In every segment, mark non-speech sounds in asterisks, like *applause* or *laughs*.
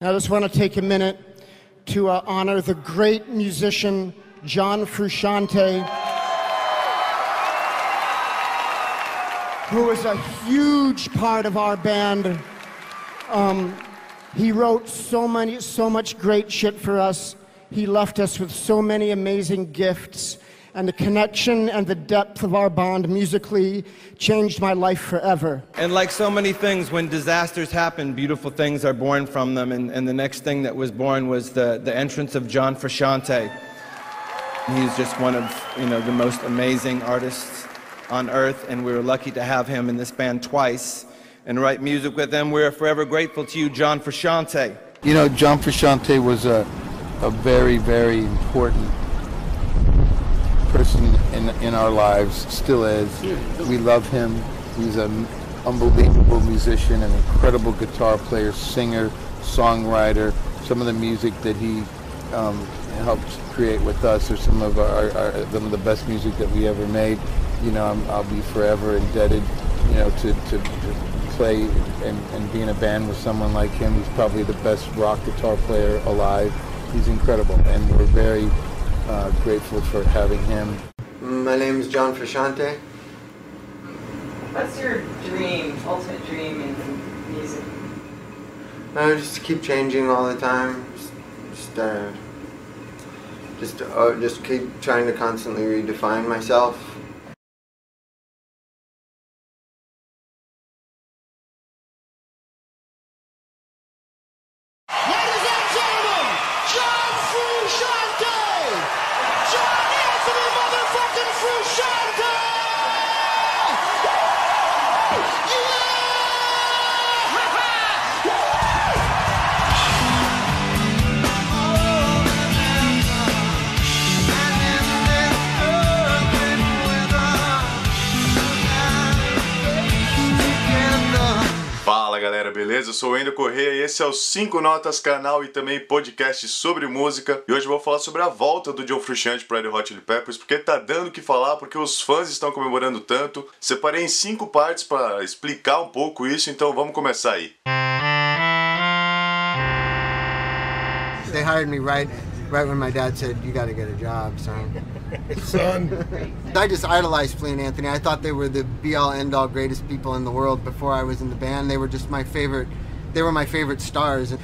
I just want to take a minute to uh, honor the great musician John Frusciante, who was a huge part of our band. Um, he wrote so many, so much great shit for us. He left us with so many amazing gifts and the connection and the depth of our bond musically changed my life forever. And like so many things, when disasters happen, beautiful things are born from them. And, and the next thing that was born was the, the entrance of John Frusciante. He's just one of you know the most amazing artists on earth, and we were lucky to have him in this band twice and write music with him. We're forever grateful to you, John Frusciante. You know, John Frusciante was a, a very, very important person in, in our lives, still is. We love him. He's an unbelievable musician, an incredible guitar player, singer, songwriter. Some of the music that he um, helped create with us are some of our, our, some of the best music that we ever made. You know, I'm, I'll be forever indebted, you know, to, to, to play and, and be in a band with someone like him. He's probably the best rock guitar player alive. He's incredible, and we're very uh, grateful for having him. My name is John Frusciante. What's your dream, ultimate dream in music? Uh, just keep changing all the time. Just, just, uh, just, uh, just keep trying to constantly redefine myself. Galera, beleza? Eu sou o Endo Corrêa e esse é o 5 Notas canal e também podcast sobre música. E hoje eu vou falar sobre a volta do John Frusciante para Red Hot Chili Peppers, porque tá dando o que falar, porque os fãs estão comemorando tanto. Separei em cinco partes para explicar um pouco isso, então vamos começar aí. They hired me right, right when my dad said, "You got to get a job, son." *laughs* Son. I just idolized Flea and Anthony. I thought they were the be-all, end-all, greatest people in the world before I was in the band. They were just my favorite. They were my favorite stars.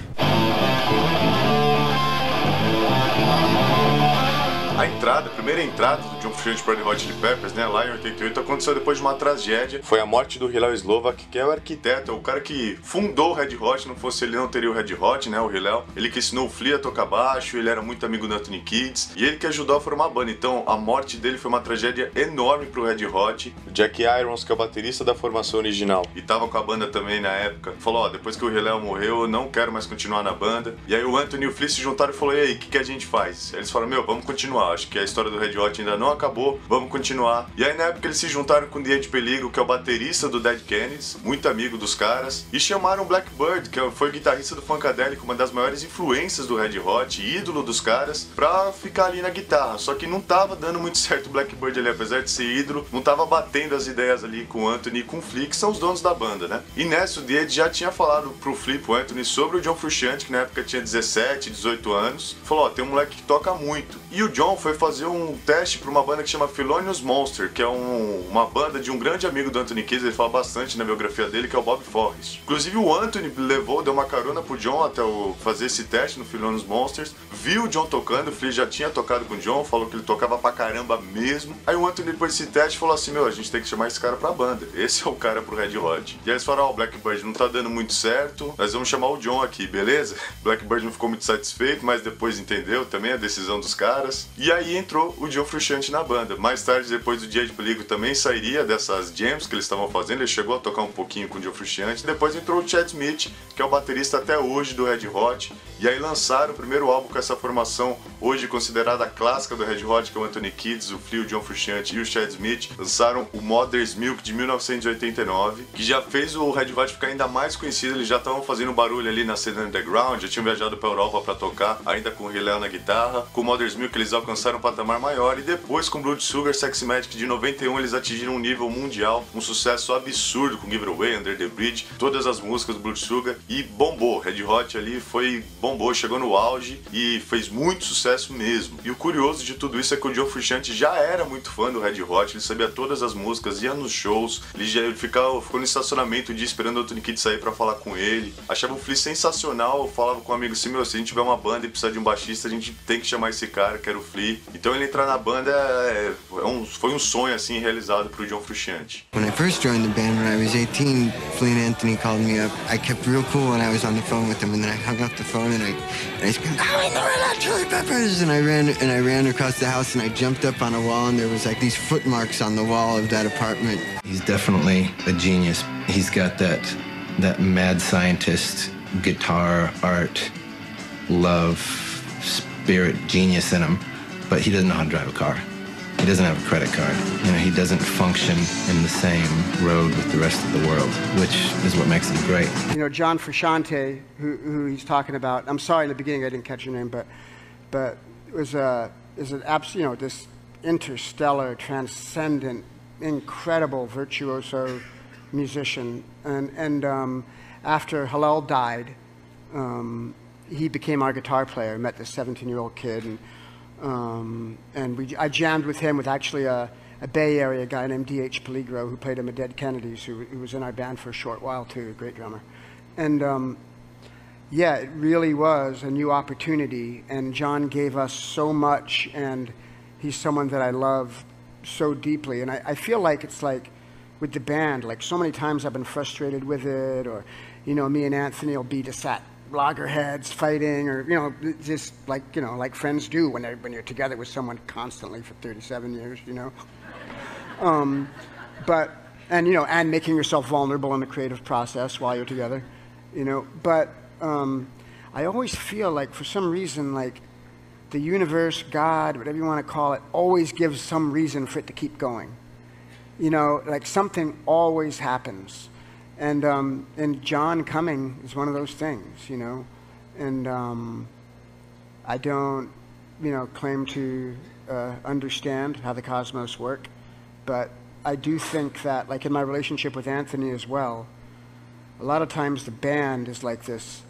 A entrada, a primeira entrada do John Frusciante para Red Hot Chili Peppers, né, lá em 88, aconteceu depois de uma tragédia. Foi a morte do Hillel Slovak, que é o arquiteto, é o cara que fundou o Red Hot. Não fosse ele, não teria o Red Hot, né, o Hillel. Ele que ensinou o Flea a tocar baixo, ele era muito amigo do Anthony Kids, e ele que ajudou a formar a banda. Então, a morte dele foi uma tragédia enorme pro Red Hot. O Jack Irons, que é o baterista da formação original, e tava com a banda também na época, falou, ó, depois que o Hillel morreu, eu não quero mais continuar na banda. E aí o Anthony e o Flea se juntaram e falou, e aí, o que, que a gente faz? Eles falaram, meu, vamos continuar, acho que a história do Red Hot ainda não acabou, vamos continuar. E aí na época eles se juntaram com o Ed Peligro, que é o baterista do Dead Kennedys, muito amigo dos caras, e chamaram o Blackbird, que foi o guitarrista do Funkadelic, uma das maiores influências do Red Hot, ídolo dos caras, pra ficar ali na guitarra. Só que não tava dando muito *laughs* certo o Blackbird ali, apesar de ser ídolo, não tava batendo as ideias ali com o Anthony e com o Flea, que são os donos da banda, né? E nessa o Ed já tinha falado pro Flea, pro Anthony, sobre o John Frusciante, que na época tinha 17, 18 anos, falou, ó, tem um moleque que toca muito. E o John foi fazer um teste pra uma banda que chama Philonious Monster, que é um- uma banda de um grande amigo do Anthony Kids, ele fala bastante na biografia dele, que é o Bob Forrest. Inclusive o Anthony levou, deu uma carona pro John até o, fazer esse teste no Philonious Monsters, viu o John tocando, o Flea já tinha tocado com o John, falou que ele tocava pra caramba mesmo. Aí o Anthony depois desse teste falou assim, meu, a gente tem que chamar esse cara pra banda, *laughs* esse é o cara pro Red Hot. E aí eles falaram, ó, o Blackbird não tá dando muito certo, nós vamos chamar o John aqui, beleza? *laughs* Blackbird não ficou muito satisfeito, mas depois entendeu também a decisão dos caras. E aí entrou o John Frusciante na banda. Mais tarde, depois do Dia de Peligro, também sairia dessas jams que eles estavam fazendo. Ele chegou a tocar um pouquinho com o John Frusciante. Depois entrou o Chad Smith, que é o baterista até hoje do Red Hot. E aí lançaram o primeiro álbum com essa formação, hoje considerada clássica do Red Hot, que é o Anthony Kids, o Flea, o John Frusciante e o Chad Smith. Lançaram o Mother's Milk de 1989, que já fez o Red Hot ficar ainda mais conhecido. Eles já estavam fazendo barulho ali na cena underground, já tinham viajado pra Europa pra tocar, ainda com o Hillel na guitarra. Com o Mother's Milk eles alcançaram um patamar maior e depois com Blood Sugar, Sex Magic de 91 eles atingiram um nível mundial, um sucesso absurdo com Give It Away, Under the Bridge, todas as músicas do Blood Sugar e bombou. Red Hot ali foi bombou, chegou no auge e fez muito sucesso mesmo. E o curioso de tudo isso é que o John Frusciante já era muito fã do Red Hot, ele sabia todas as músicas, ia nos shows, ele já ficava, ficou no estacionamento o dia esperando o Tony Kidd sair para falar com ele. Achava o Flea sensacional, falava com um amigo assim, meu, se a gente tiver uma banda e precisar de um baixista, a gente tem que chamar esse cara, que era o Flea. Então ele entrar na banda é, é um, foi um sonho assim realizado pro John Frusciante. When I first joined the band when I was 18, Flea and Anthony called me up. I kept real cool when I was on the phone with them, and then I hung up the phone and I, and I screamed, "I'm the Red Hot Chili Peppers!" And I ran and I ran across the house and I jumped up on a wall and there was like these footmarks on the wall of that apartment. He's definitely a genius. He's got that that mad scientist guitar art love spirit genius in him, but he doesn't know how to drive a car. He doesn't have a credit card. You know, he doesn't function in the same road with the rest of the world, which is what makes him great. You know, John Frusciante, who, who he's talking about. I'm sorry in the beginning I didn't catch your name, but but was a is an abs, you know this interstellar, transcendent, incredible virtuoso musician. And and um, after Hillel died, um, he became our guitar player. Met this 17 year old kid and. Um, and we, I jammed with him with actually a, a Bay Area guy named D.H. Peligro who played him at Dead Kennedys, who, who was in our band for a short while too, a great drummer. And um, yeah, it really was a new opportunity, and John gave us so much, and he's someone that I love so deeply. And I, I feel like it's like with the band, like so many times I've been frustrated with it, or you know, me and Anthony will be just at loggerheads fighting or you know just like you know like friends do when they when you're together with someone constantly for 37 years you know? Um, but and you know and making yourself vulnerable in the creative process while you're together you know? But um, i always feel like for some reason like the universe god whatever you want to call it always gives some reason for it to keep going. You know like something always happens and um, and John coming is one of those things, you know, and um, I don't, you know, claim to uh, understand how the cosmos work, but I do think that, like in my relationship with Anthony as well, a lot of times the band is like this,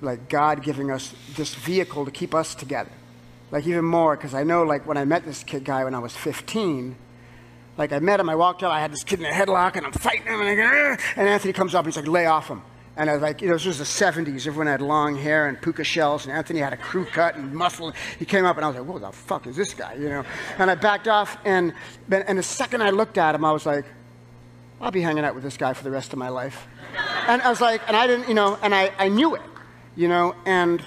like God giving us this vehicle to keep us together, like even more, because I know, like when I met this kid guy when I was 15 like I met him, I walked up, I had this kid in a headlock, and I'm fighting him, and, I go, ah. and Anthony comes up, and he's like, lay off him. And I was like, you know, this was the 70s. Everyone had long hair and puka shells, and Anthony had a crew cut and muscle. He came up, and I was like, what the fuck is this guy, you know? And I backed off, and, and the second I looked at him, I was like, I'll be hanging out with this guy for the rest of my life. And I was like, and I didn't, you know, and I, I knew it, you know, and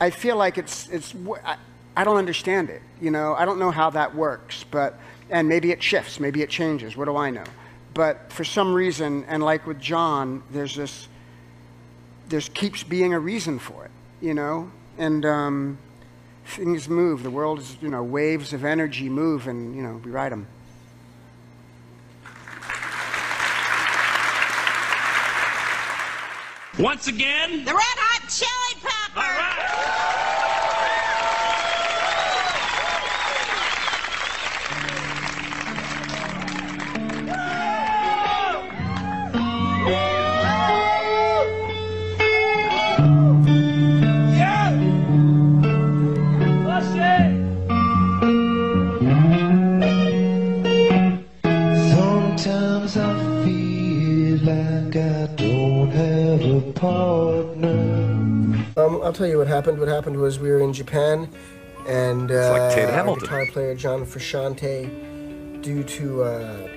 I feel like it's, it's, I, I don't understand it, you know, I don't know how that works, but and maybe it shifts, maybe it changes, what do I know? But for some reason, and like with John, there's this, there keeps being a reason for it, you know? And um, things move. The world is, you know, waves of energy move, and, you know, we ride them. Once again, the Red Hot Chili Peppers. Tell you what happened. What happened was we were in Japan, and uh, like our guitar player John Frusciante, due to uh,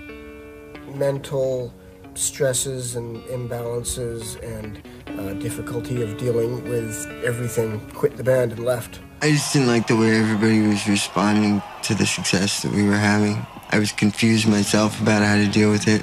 mental stresses and imbalances and uh, difficulty of dealing with everything, quit the band and left. I just didn't like the way everybody was responding to the success that we were having. I was confused myself about how to deal with it.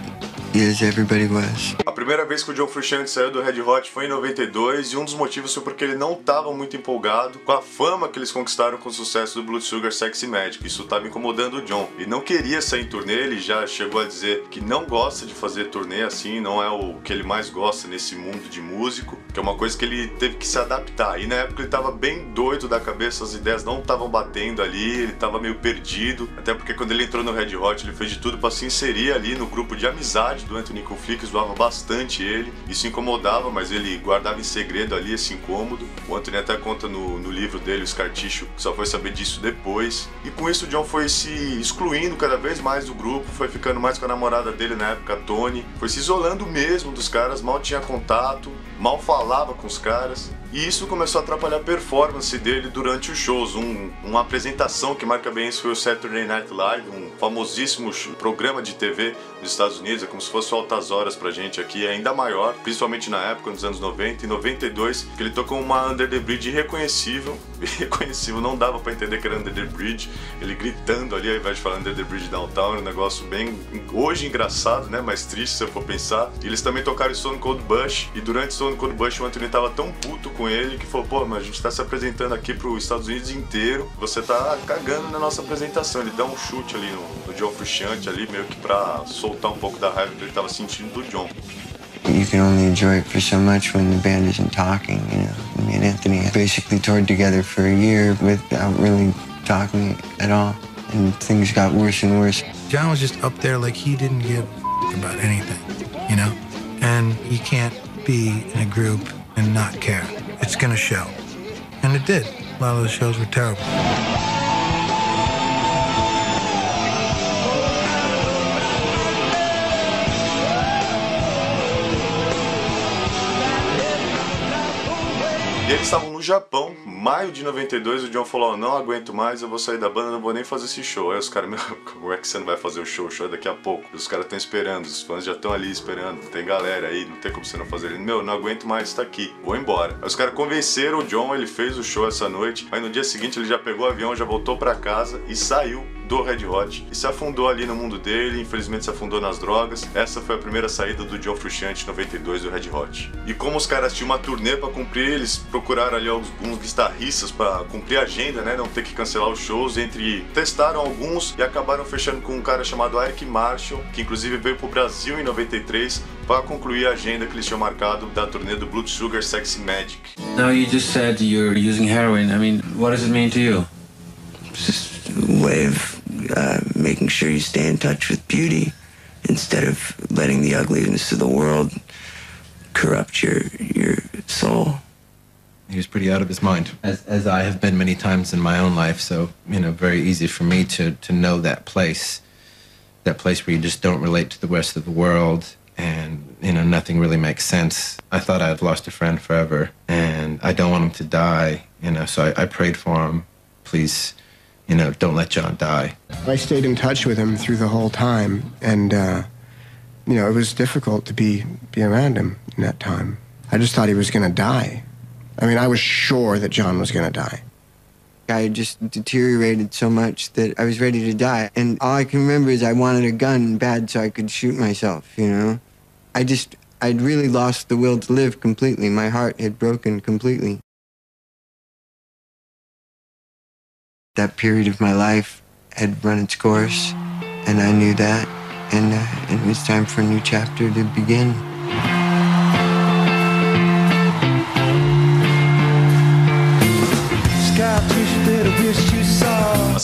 as everybody was. A primeira vez que o John Frusciante saiu do Red Hot foi em 92 e um dos motivos foi porque ele não estava muito empolgado com a fama que eles conquistaram com o sucesso do Blood Sugar Sexy Magic. Isso estava incomodando o John. Ele não queria sair em turnê, ele já chegou a dizer que não gosta de fazer turnê assim, não é o que ele mais gosta nesse mundo de músico, que é uma coisa que ele teve que se adaptar. E na época ele estava bem doido da cabeça, as ideias não estavam batendo ali, ele estava meio perdido. Até porque quando ele entrou no Red Hot, ele fez de tudo para se inserir ali no grupo de amizade do Anthony Conflict, zoava bastante ele. Isso incomodava, mas ele guardava em segredo ali esse incômodo. O Anthony até conta no, no livro dele, o Scar Tissue, que só foi saber disso depois. E com isso o John foi se excluindo cada vez mais do grupo, foi ficando mais com a namorada dele na época, Tony, foi se isolando mesmo dos caras, mal tinha contato, mal falava com os caras. E isso começou a atrapalhar a performance dele durante os shows. Um, uma apresentação que marca bem isso foi o Saturday Night Live, um famosíssimo programa de TV nos Estados Unidos. É como se fosse altas horas pra gente aqui, é ainda maior, principalmente na época, nos anos 90 e 92, que ele tocou uma Under the Bridge irreconhecível. *laughs* Irreconhecível, não dava pra entender que era Under the Bridge. Ele gritando ali ao invés de falar Under the Bridge Downtown, um negócio bem, hoje engraçado, né? Mas triste se eu for pensar. E eles também tocaram Stone Cold Bush, e durante Stone Cold Bush o Anthony tava tão puto com ele que falou: pô, mas a gente tá se apresentando aqui pros Estados Unidos inteiro, você tá cagando na nossa apresentação. Ele dá um chute ali no, no John Frusciante ali, meio que pra soltar um pouco da raiva que ele tava sentindo do John. You can only enjoy it for so much when the band isn't talking, you know. Me and Anthony basically toured together for a year without really talking at all, and things got worse and worse. John was just up there like he didn't give a about anything, you know? And you can't be in a group and not care. It's gonna show. And it did. A lot of the shows were terrible. E eles estavam no Japão, maio de 92, o John falou, "Ó, não aguento mais, eu vou sair da banda, não vou nem fazer esse show. Aí os caras, meu, *laughs* como é que você não vai fazer o show? O show é daqui a pouco. Os caras estão esperando, os fãs já estão ali esperando, tem galera aí, não tem como você não fazer. Ele, meu, não aguento mais estar aqui, vou embora. Aí os caras convenceram o John, ele fez o show essa noite, aí no dia seguinte ele já pegou o avião, já voltou pra casa e saiu do Red Hot e se afundou ali no mundo dele, infelizmente se afundou nas drogas. Essa foi a primeira saída do John Frusciante em 92 do Red Hot. E como os caras tinham uma turnê pra cumprir, eles procuraram ali alguns guitarristas pra cumprir a agenda, né, não ter que cancelar os shows, entre testaram alguns e acabaram fechando com um cara chamado Eric Marshall, que inclusive veio pro Brasil em 93 para concluir a agenda que eles tinham marcado da turnê do Blood Sugar Sexy Magic. Now you just said you're using heroin. I mean, what does it mean to you? Just of uh, making sure you stay in touch with beauty instead of letting the ugliness of the world corrupt your your soul. He was pretty out of his mind, as, as I have been many times in my own life. So, you know, very easy for me to, to know that place, that place where you just don't relate to the rest of the world and, you know, nothing really makes sense. I thought I had lost a friend forever and I don't want him to die, you know, so I, I prayed for him. Please, you know, don't let John die. I stayed in touch with him through the whole time, and uh, you know it was difficult to be be around him in that time. I just thought he was going to die. I mean, I was sure that John was going to die. I had just deteriorated so much that I was ready to die. And all I can remember is I wanted a gun bad so I could shoot myself, you know? I just, I'd really lost the will to live completely. My heart had broken completely. That period of my life had run its course, and I knew that. And uh, it was time for a new chapter to begin.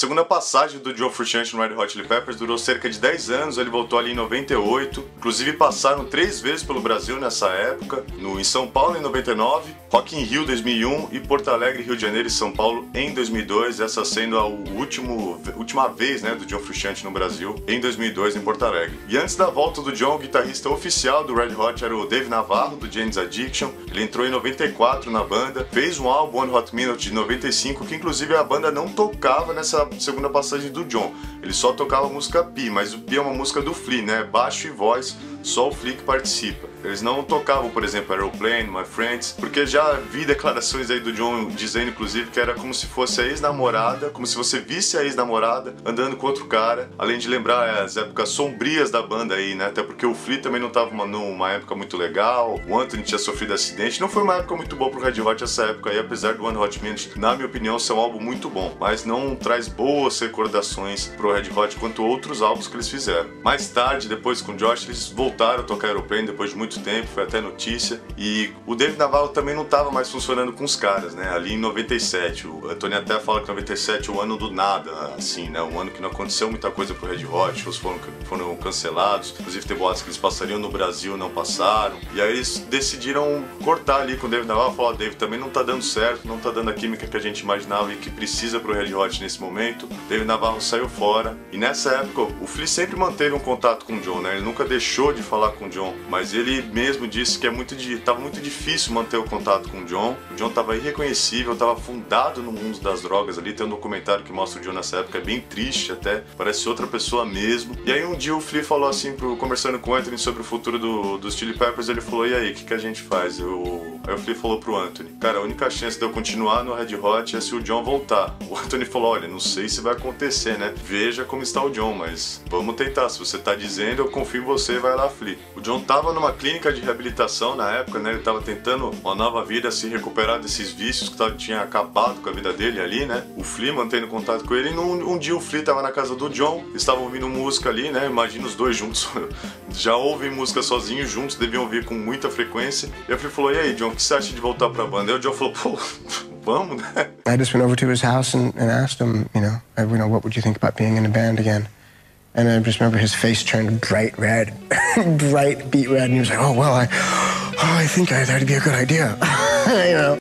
Segunda passagem do Joe Frusciante no Red Hot Chili Peppers durou cerca de 10 anos, ele voltou ali em 98. Inclusive passaram três vezes pelo Brasil nessa época, no em São Paulo em 99, Rock in Rio 2001 e Porto Alegre, Rio de Janeiro e São Paulo em 2002, essa sendo a último, última vez né, do John Frusciante no Brasil, em 2002 em Porto Alegre. E antes da volta do John, o guitarrista oficial do Red Hot era o Dave Navarro, do James Addiction. Ele entrou em 94 na banda, fez um álbum One Hot Minute de 95, que inclusive a banda não tocava nessa segunda passagem do John. Ele só tocava a música Pi, mas o Pi é uma música do Flea, né? Baixo e voz só o Flea que participa. Eles não tocavam, por exemplo, Aeroplane, My Friends, porque já vi declarações aí do John dizendo, inclusive, que era como se fosse a ex-namorada, como se você visse a ex-namorada andando com outro cara, além de lembrar as épocas sombrias da banda aí, né? Até porque o Flea também não tava numa época muito legal, o Anthony tinha sofrido acidente, não foi uma época muito boa pro Red Hot essa época aí, apesar do One Hot Minute, na minha opinião, ser um álbum muito bom, mas não traz boas recordações pro Red Hot quanto outros álbuns que eles fizeram. Mais tarde, depois com o Josh, eles voltaram a tocar Aeroplane depois de muito tempo, foi até notícia. E o David Navarro também não estava mais funcionando com os caras, né? Ali em 97. O Antônio até fala que 97 é o ano do nada, assim, né? Um ano que não aconteceu muita coisa pro Red Hot, shows foram, foram cancelados. Inclusive tem boatos que eles passariam no Brasil, não passaram. E aí eles decidiram cortar ali com o David Navarro. Falar, David, também não tá dando certo, não tá dando a química que a gente imaginava e que precisa pro Red Hot nesse momento. David Navarro saiu fora. E nessa época, o Flea sempre manteve um contato com o John, né? Ele nunca deixou de falar com o John, mas ele mesmo disse que é muito tava muito difícil manter o contato com o John. O John tava irreconhecível, tava fundado no mundo das drogas ali. Tem um documentário que mostra o John nessa época, é bem triste até, parece outra pessoa mesmo. E aí um dia o Flea falou assim, pro, conversando com o Anthony sobre o futuro do, dos Chili Peppers, ele falou: e aí, o que, que a gente faz? Eu, aí o Flea falou pro Anthony: cara, a única chance de eu continuar no Red Hot é se o John voltar. O Anthony falou: olha, não sei se vai acontecer, né? Veja como está o John, mas vamos tentar. Se você tá dizendo, eu confio em você, vai lá, Flea. O John tava numa clínica de reabilitação na época, né? Ele estava tentando uma nova vida, se recuperar desses vícios que tava, tinha acabado com a vida dele ali, né? O Flea mantendo contato com ele. E num, um dia o Flea tava na casa do John, estavam ouvindo música ali, né? Imagina os dois juntos. *laughs* Já ouvem música sozinhos, juntos, deviam ouvir com muita frequência. E o Flea falou: E aí, John, o que você acha de voltar pra banda? E o John falou: Pô, *laughs* vamos, né? I just went over to his house and, and asked him, you know, you know, what would you think about being in a band again? And I just remember his face turned bright red, *laughs* bright beet red, and he was like, "Oh well, I, oh, I think that'd be a good idea." *laughs*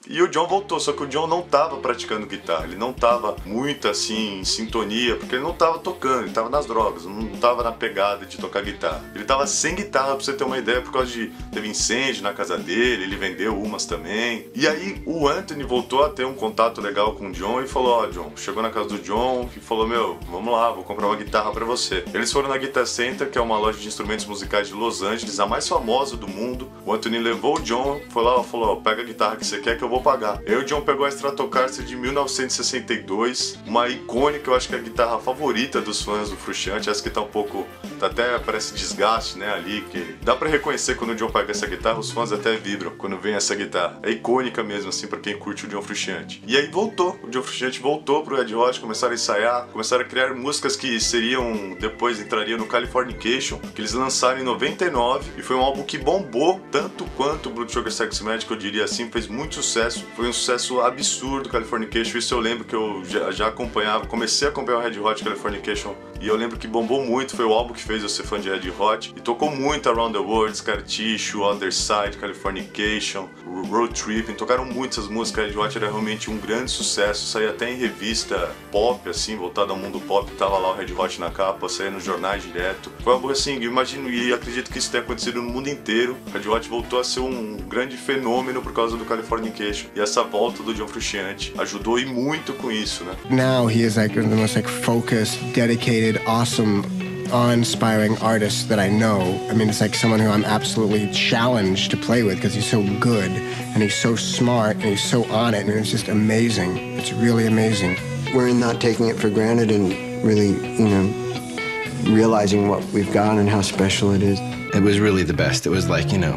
E o John voltou, só que o John não tava praticando guitarra, ele não tava muito assim em sintonia, porque ele não tava tocando, ele tava nas drogas, não tava na pegada de tocar guitarra. Ele tava sem guitarra, pra você ter uma ideia, por causa de teve incêndio na casa dele, ele vendeu umas também. E aí o Anthony voltou a ter um contato legal com o John e falou: Ó, oh, John, chegou na casa do John e falou: Meu, vamos lá, vou comprar uma guitarra para você. Eles foram na Guitar Center, que é uma loja de instrumentos musicais de Los Angeles, a mais famosa do mundo. O Anthony levou o John, foi lá e falou: oh, pega a guitarra que você quer que eu vou pagar. O John pegou a Stratocaster de 1962, uma icônica, eu acho que é a guitarra favorita dos fãs do Frusciante. Essa que tá um pouco, tá até parece desgaste, né, ali, que dá para reconhecer quando o John pega essa guitarra, os fãs até vibram quando vem essa guitarra. É icônica mesmo, assim, para quem curte o John Frusciante. E aí voltou, o John Frusciante voltou pro Red Hot, começaram a ensaiar, começaram a criar músicas que seriam, depois entrariam no Californication, que eles lançaram em 99, e foi um álbum que bombou tanto quanto o Blood Sugar Sex Magic, eu diria assim, fez muito sucesso, foi um sucesso absurdo Californication, isso eu lembro que eu já, já acompanhava, comecei a acompanhar o Red Hot Californication e eu lembro que bombou muito, foi o álbum que fez eu ser fã de Red Hot. E tocou muito Around the World, Scar Tissue, Other Side, Californication, Road Tripping. Tocaram muitas músicas. Red Hot era realmente um grande sucesso. Saía até em revista pop, assim, voltada ao mundo pop. Tava lá o Red Hot na capa, saía nos jornais direto. Foi algo assim, imagino e acredito que isso tenha acontecido no mundo inteiro. Red Hot voltou a ser um grande fenômeno por causa do Californication. E essa volta do John Frusciante ajudou e muito com isso, né? Now he is like the most like focused, dedicated awesome, awe-inspiring artist that I know. I mean, it's like someone who I'm absolutely challenged to play with because he's so good and he's so smart and he's so on it, and it's just amazing. It's really amazing. We're not taking it for granted and really, you know, realizing what we've got and how special it is. It was really the best. It was like, you know,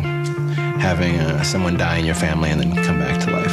having uh, someone die in your family and then come back to life.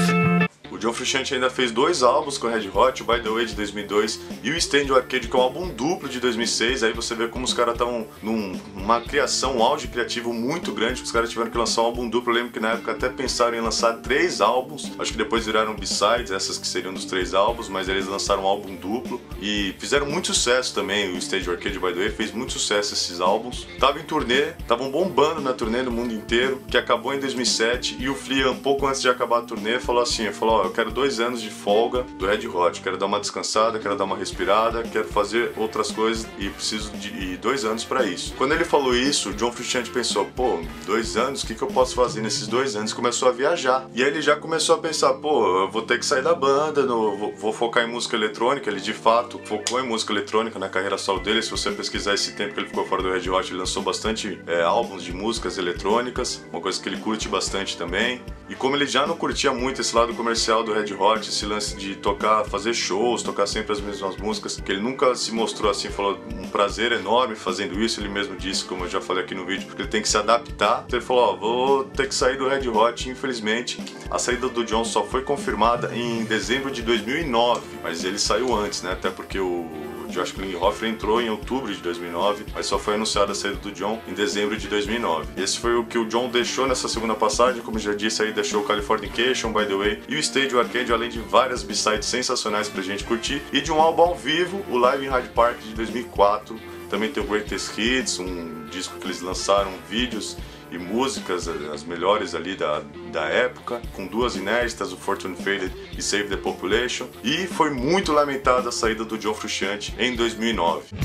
John Frusciante ainda fez dois álbuns com Red Hot, o By The Way de 2002 e o Stand Arcade, que é um álbum duplo de 2006. Aí você vê como os caras estão numa criação, um auge criativo muito grande, os caras tiveram que lançar um álbum duplo. Eu lembro que na época até pensaram em lançar três álbuns, acho que depois viraram B-sides, essas que seriam dos três álbuns, mas eles lançaram um álbum duplo e fizeram muito sucesso também. O Stage Arcade, by the way, fez muito sucesso esses álbuns. Tava em turnê, estavam bombando na turnê no mundo inteiro, que acabou em 2007 e o Flea, um pouco antes de acabar a turnê, falou assim, falou, quero dois anos de folga do Red Hot, quero dar uma descansada, quero dar uma respirada, quero fazer outras coisas e preciso de dois anos para isso. Quando ele falou isso, o John Frusciante pensou, pô, dois anos, o que, que eu posso fazer nesses dois anos? Começou a viajar. E aí ele já começou a pensar, pô, eu vou ter que sair da banda, no, vou, vou focar em música eletrônica. Ele de fato focou em música eletrônica na carreira solo dele. Se você pesquisar esse tempo que ele ficou fora do Red Hot, ele lançou bastante é, álbuns de músicas eletrônicas, uma coisa que ele curte bastante também. E como ele já não curtia muito esse lado comercial do Red Hot, esse lance de tocar, fazer shows, tocar sempre as mesmas músicas, que ele nunca se mostrou assim, falou um prazer enorme fazendo isso, ele mesmo disse, como eu já falei aqui no vídeo, porque ele tem que se adaptar. Então ele falou, ó, vou ter que sair do Red Hot, infelizmente. A saída do John só foi confirmada em dezembro de 2009, mas ele saiu antes, né? Até porque o Josh Klinghoffer entrou em outubro de 2009, mas só foi anunciada a saída do John em dezembro de 2009. Esse foi o que o John deixou nessa segunda passagem, como já disse aí, deixou o Californication, By The Way, e o Stage Arcade, além de várias b-sides sensacionais pra gente curtir, e de um álbum ao vivo, o Live in Hyde Park de 2004, também tem o Greatest Hits, um disco que eles lançaram vídeos e músicas, as melhores ali da, da época, com duas inéditas, o Fortune Faded e Save the Population. E foi muito lamentada a saída do John Frusciante em 2009.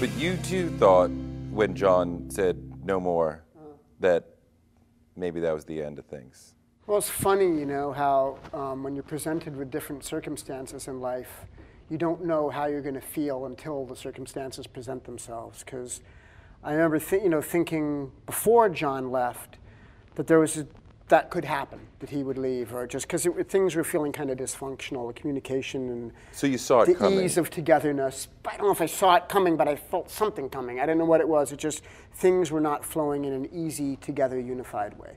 But you too thought when John said no more that maybe that was the end of things. Well, it's funny, you know, how um, when you're presented with different circumstances in life, you don't know how you're going to feel until the circumstances present themselves. Because I remember, th- you know, thinking before John left that there was a, that could happen, that he would leave, or just because things were feeling kind of dysfunctional, the communication and So you saw it the coming. ease of togetherness. I don't know if I saw it coming, but I felt something coming. I didn't know what it was. It just things were not flowing in an easy, together, unified way.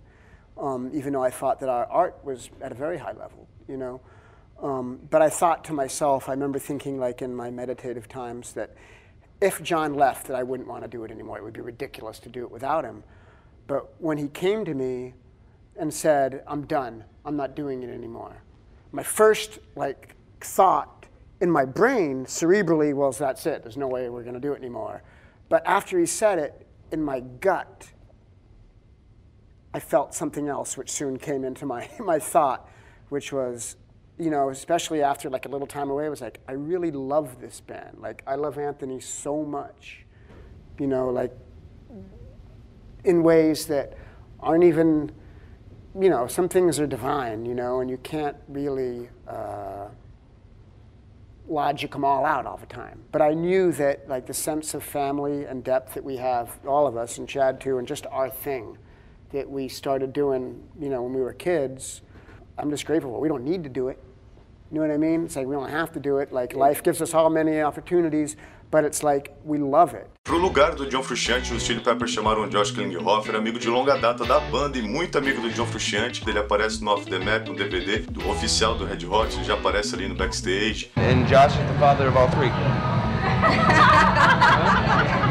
Um, even though I thought that our art was at a very high level, you know. Um, but I thought to myself, I remember thinking, like in my meditative times, that if John left, that I wouldn't want to do it anymore. It would be ridiculous to do it without him. But when he came to me and said, "I'm done. I'm not doing it anymore," my first like thought in my brain, cerebrally, was, "That's it. There's no way we're going to do it anymore." But after he said it, in my gut, I felt something else, which soon came into my *laughs* my thought, which was, you know, especially after like a little time away, it was like, I really love this band. Like, I love Anthony so much, you know, like in ways that aren't even, you know, some things are divine, you know, and you can't really uh, logic them all out all the time. But I knew that, like, the sense of family and depth that we have, all of us, and Chad too, and just our thing that we started doing, you know, when we were kids, I'm just grateful. We don't need to do it. You know what I mean? It's like we don't have to do it. Like life gives us all many opportunities, but it's like we love it. Pro lugar do John Frusciante, os Chili Peppers chamaram Josh Klinghoffer, amigo de longa data da banda e muito amigo do John Frusciante. Ele aparece no Off the Map, um DVD do oficial do Red Hot, ele já aparece ali no backstage. And Josh is the father of all three. *laughs*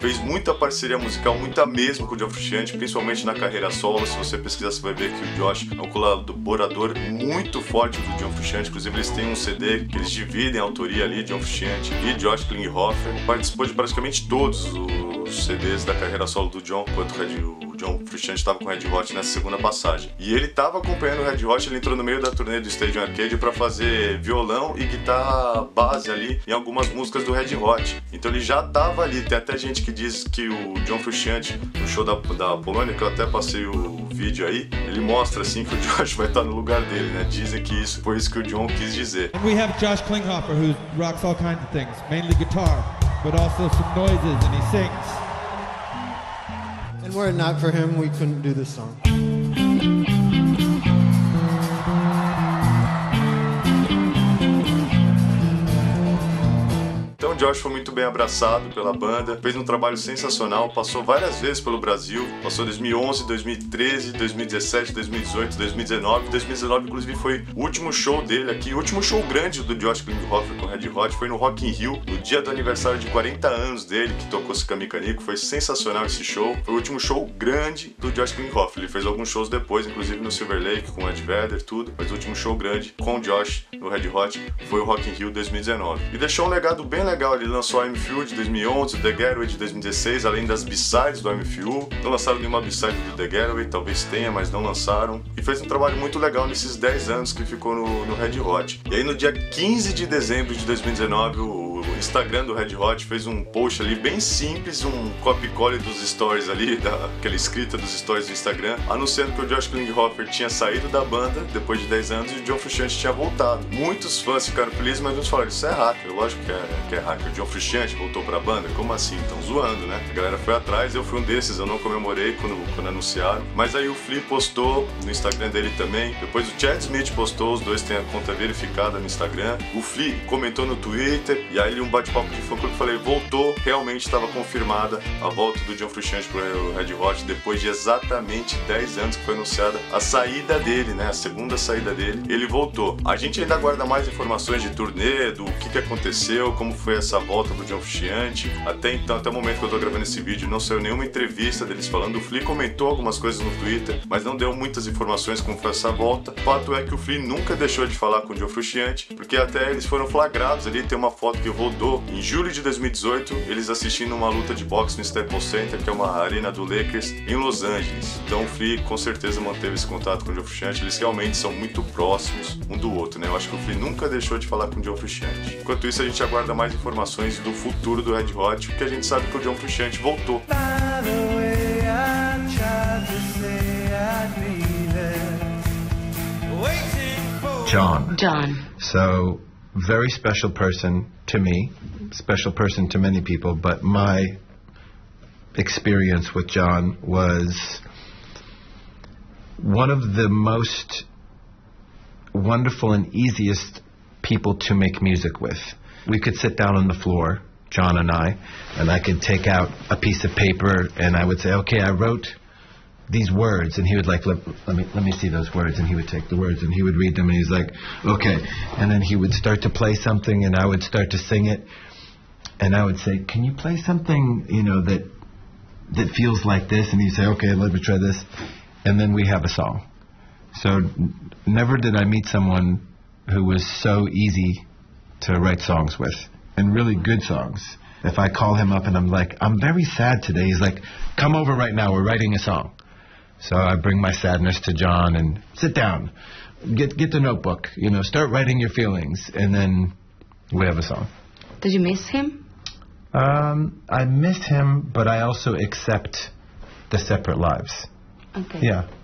Fez muita parceria musical, muita mesmo com o John Frusciante, principalmente na carreira solo. Se você pesquisar, você vai ver que o Josh é um colaborador muito forte do John Frusciante. Inclusive, eles têm um CD que eles dividem a autoria ali, John Frusciante e Josh Klinghoffer. Participou de praticamente todos os CDs da carreira solo do John, enquanto o John Frusciante estava com o Red Hot nessa segunda passagem. E ele estava acompanhando o Red Hot, ele entrou no meio da turnê do Stadium Arcade para fazer violão e guitarra base ali em algumas músicas do Red Hot. Então ele já estava ali. Tem até gente que diz que o John Frusciante, no show da, da Polônia, que eu até passei o vídeo aí, ele mostra assim que o *laughs* Josh vai estar no lugar dele, né? Dizem que isso foi isso que o John quis dizer. And we have Josh Klinghoffer, who rocks all kinds of things, mainly guitar, but also some noises, and he sings. And were it not for him, we couldn't do this song. Josh foi muito bem abraçado pela banda, fez um trabalho sensacional, passou várias vezes pelo Brasil, passou 2011, 2013, 2017, 2018, 2019. 2019 inclusive foi o último show dele aqui, o último show grande do Josh Klinghoffer com Red Hot foi no Rock in Rio, no dia do aniversário de 40 anos dele, que tocou Canico. Foi sensacional esse show. Foi o último show grande do Josh Klinghoffer. Ele fez alguns shows depois, inclusive no Silver Lake com Ed Vedder, tudo, mas o último show grande com o Josh no Red Hot foi o Rock in Rio 2019. E deixou um legado bem legal legal, ele lançou I'm Fuel de 2011, The Getaway de 2016, além das B-sides do I'm Fuel. Não lançaram nenhuma B-side do The Getaway, talvez tenha, mas não lançaram. E fez um trabalho muito legal nesses 10 anos que ficou no, no Red Hot. E aí no dia 15 de dezembro de 2019, o Instagram do Red Hot fez um post ali bem simples, um copy-cole dos stories ali, daquela escrita dos stories do Instagram, anunciando que o Josh Klinghoffer tinha saído da banda depois de 10 anos e o John Frusciante tinha voltado. Muitos fãs ficaram felizes, mas uns falaram, isso é hacker, lógico que é, que é hacker. O John Frusciante voltou pra banda, como assim? Estão zoando, né? A galera foi atrás, eu fui um desses, eu não comemorei quando, quando anunciaram. Mas aí o Flea postou no Instagram dele também, depois o Chad Smith postou, os dois têm a conta verificada no Instagram. O Flea comentou no Twitter, e aí um bate-papo de fã clube falei, voltou, realmente estava confirmada a volta do John Frusciante pro Red Hot depois de exatamente 10 anos que foi anunciada a saída dele, né? A segunda saída dele, ele voltou. A gente ainda guarda mais informações de turnê, do que, que aconteceu, como foi essa volta do John Frusciante. Até então, até o momento que eu tô gravando esse vídeo, não saiu nenhuma entrevista deles falando. O Flea comentou algumas coisas no Twitter, mas não deu muitas informações como foi essa volta. O fato é que o Flea nunca deixou de falar com o John Frusciante, porque até eles foram flagrados ali, tem uma foto que rodou em julho de 2018, eles assistindo uma luta de boxe no Staples Center, que é uma arena do Lakers, em Los Angeles. Então o Flea com certeza manteve esse contato com o John Frusciante, eles realmente são muito próximos um do outro, né? Eu acho que o Flea nunca deixou de falar com o John Frusciante. Enquanto isso, a gente aguarda mais informações do futuro do Red Hot, porque a gente sabe que o John Frusciante voltou. John. John. So, very special person to me, special person to many people, but my experience with John was one of the most wonderful and easiest people to make music with. We could sit down on the floor, John and I, and I could take out a piece of paper and I would say, okay, I wrote these words and he would like let, let me let me see those words and he would take the words and he would read them and he's like okay. And then he would start to play something and I would start to sing it. And I would say can you play something you know that that feels like this? And he'd say okay let me try this. And then we have a song. So n- never did I meet someone who was so easy to write songs with and really good songs. If I call him up and I'm like I'm very sad today he's like come over right now we're writing a song so I bring my sadness to John and sit down, get get the notebook, you know, start writing your feelings, and then we have a song. Did you miss him? Um, I miss him, but I also accept the separate lives. Okay. Yeah, but I miss.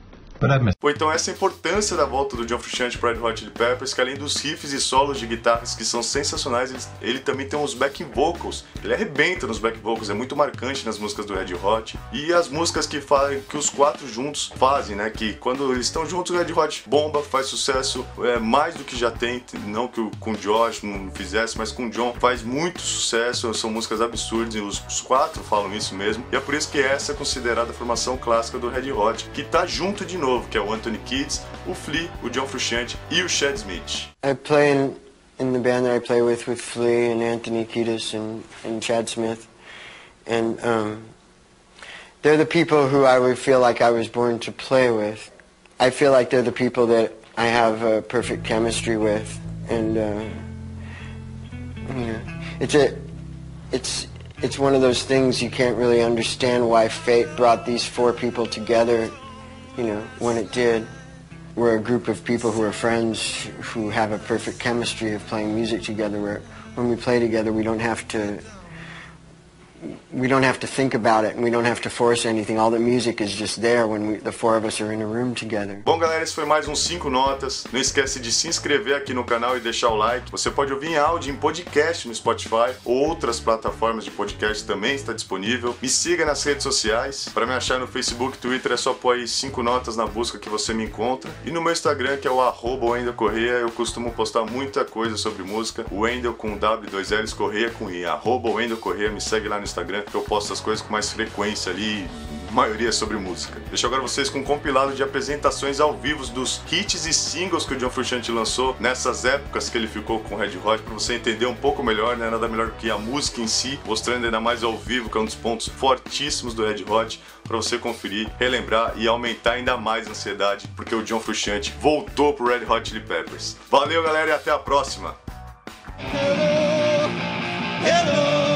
Ou então essa é importância da volta do John Frusciante para Red Hot Chili Peppers, que além dos riffs e solos de guitarras que são sensacionais, ele, ele também tem uns backing vocals. Ele arrebenta nos back vocals, é muito marcante nas músicas do Red Hot. E as músicas que fazem que os quatro juntos fazem, né? Que quando eles estão juntos, o Red Hot bomba, faz sucesso, é mais do que já tem, não que com o Josh não fizesse, mas com o John faz muito sucesso, são músicas absurdas e os, os quatro falam isso mesmo. E é por isso que essa é considerada a formação clássica do Red Hot, que tá junto de novo, que é o Anthony Kids, o Flea, o John Frusciante e o Chad Smith. I play in, in the band that I play with, with Flea and Anthony Kiedis and, and Chad Smith. And um, they're the people who I would feel like I was born to play with. I feel like they're the people that I have uh, perfect chemistry with. And, uh, you know, it's a, it's, it's one of those things you can't really understand why fate brought these four people together, you know, when it did. We're a group of people who are friends who have a perfect chemistry of playing music together where when we play together we don't have to we don't have to think about it and we don't have to force anything. All the music is just there when we, the four of us are in a room together. Bom, galera, esse foi mais um 5 Notas. Não esquece de se inscrever aqui no canal e deixar o like. Você pode ouvir em áudio, em podcast no Spotify ou outras plataformas de podcast também está disponível. Me siga nas redes sociais. Para me achar no Facebook, Twitter, é só pôr aí 5 Notas na busca que você me encontra. E no meu Instagram, que é o arroba Wendel Correia, eu costumo postar muita coisa sobre música. Wendel com W2Ls, Correia com I. Arroba Wendel Correia, me segue lá no Instagram que eu posto as coisas com mais frequência ali, maioria sobre música. Deixo agora vocês com um compilado de apresentações ao vivo dos hits e singles que o John Frusciante lançou nessas épocas que ele ficou com o Red Hot, para você entender um pouco melhor, né? Nada melhor que a música em si, mostrando ainda mais ao vivo, que é um dos pontos fortíssimos do Red Hot, para você conferir, relembrar e aumentar ainda mais a ansiedade, porque o John Frusciante voltou pro Red Hot Chili Peppers. Valeu, galera, e até a próxima! Hello, it's